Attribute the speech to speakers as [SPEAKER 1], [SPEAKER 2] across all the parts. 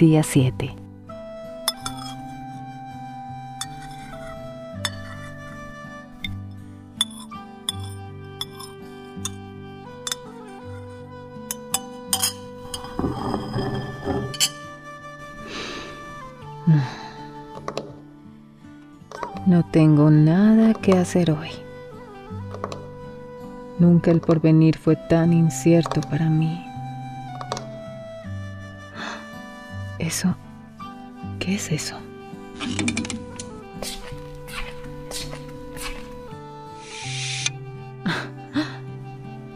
[SPEAKER 1] Día 7. No tengo nada que hacer hoy. Nunca el porvenir fue tan incierto para mí. ¿Eso? ¿Qué es eso?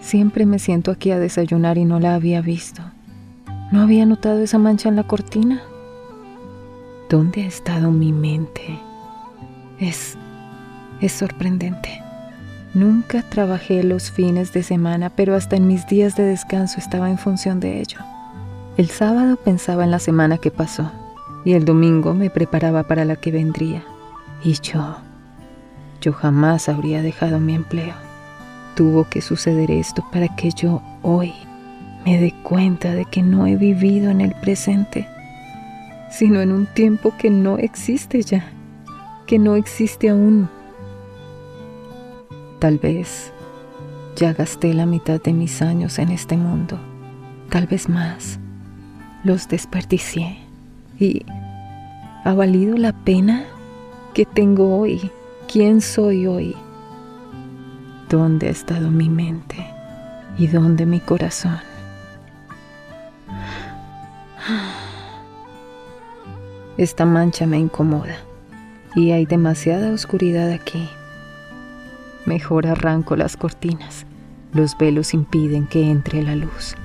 [SPEAKER 1] Siempre me siento aquí a desayunar y no la había visto. ¿No había notado esa mancha en la cortina? ¿Dónde ha estado mi mente? Es... es sorprendente. Nunca trabajé los fines de semana, pero hasta en mis días de descanso estaba en función de ello. El sábado pensaba en la semana que pasó y el domingo me preparaba para la que vendría. Y yo, yo jamás habría dejado mi empleo. Tuvo que suceder esto para que yo hoy me dé cuenta de que no he vivido en el presente, sino en un tiempo que no existe ya, que no existe aún. Tal vez ya gasté la mitad de mis años en este mundo, tal vez más. Los desperdicié y ¿ha valido la pena que tengo hoy? ¿Quién soy hoy? ¿Dónde ha estado mi mente y dónde mi corazón? Esta mancha me incomoda y hay demasiada oscuridad aquí. Mejor arranco las cortinas. Los velos impiden que entre la luz.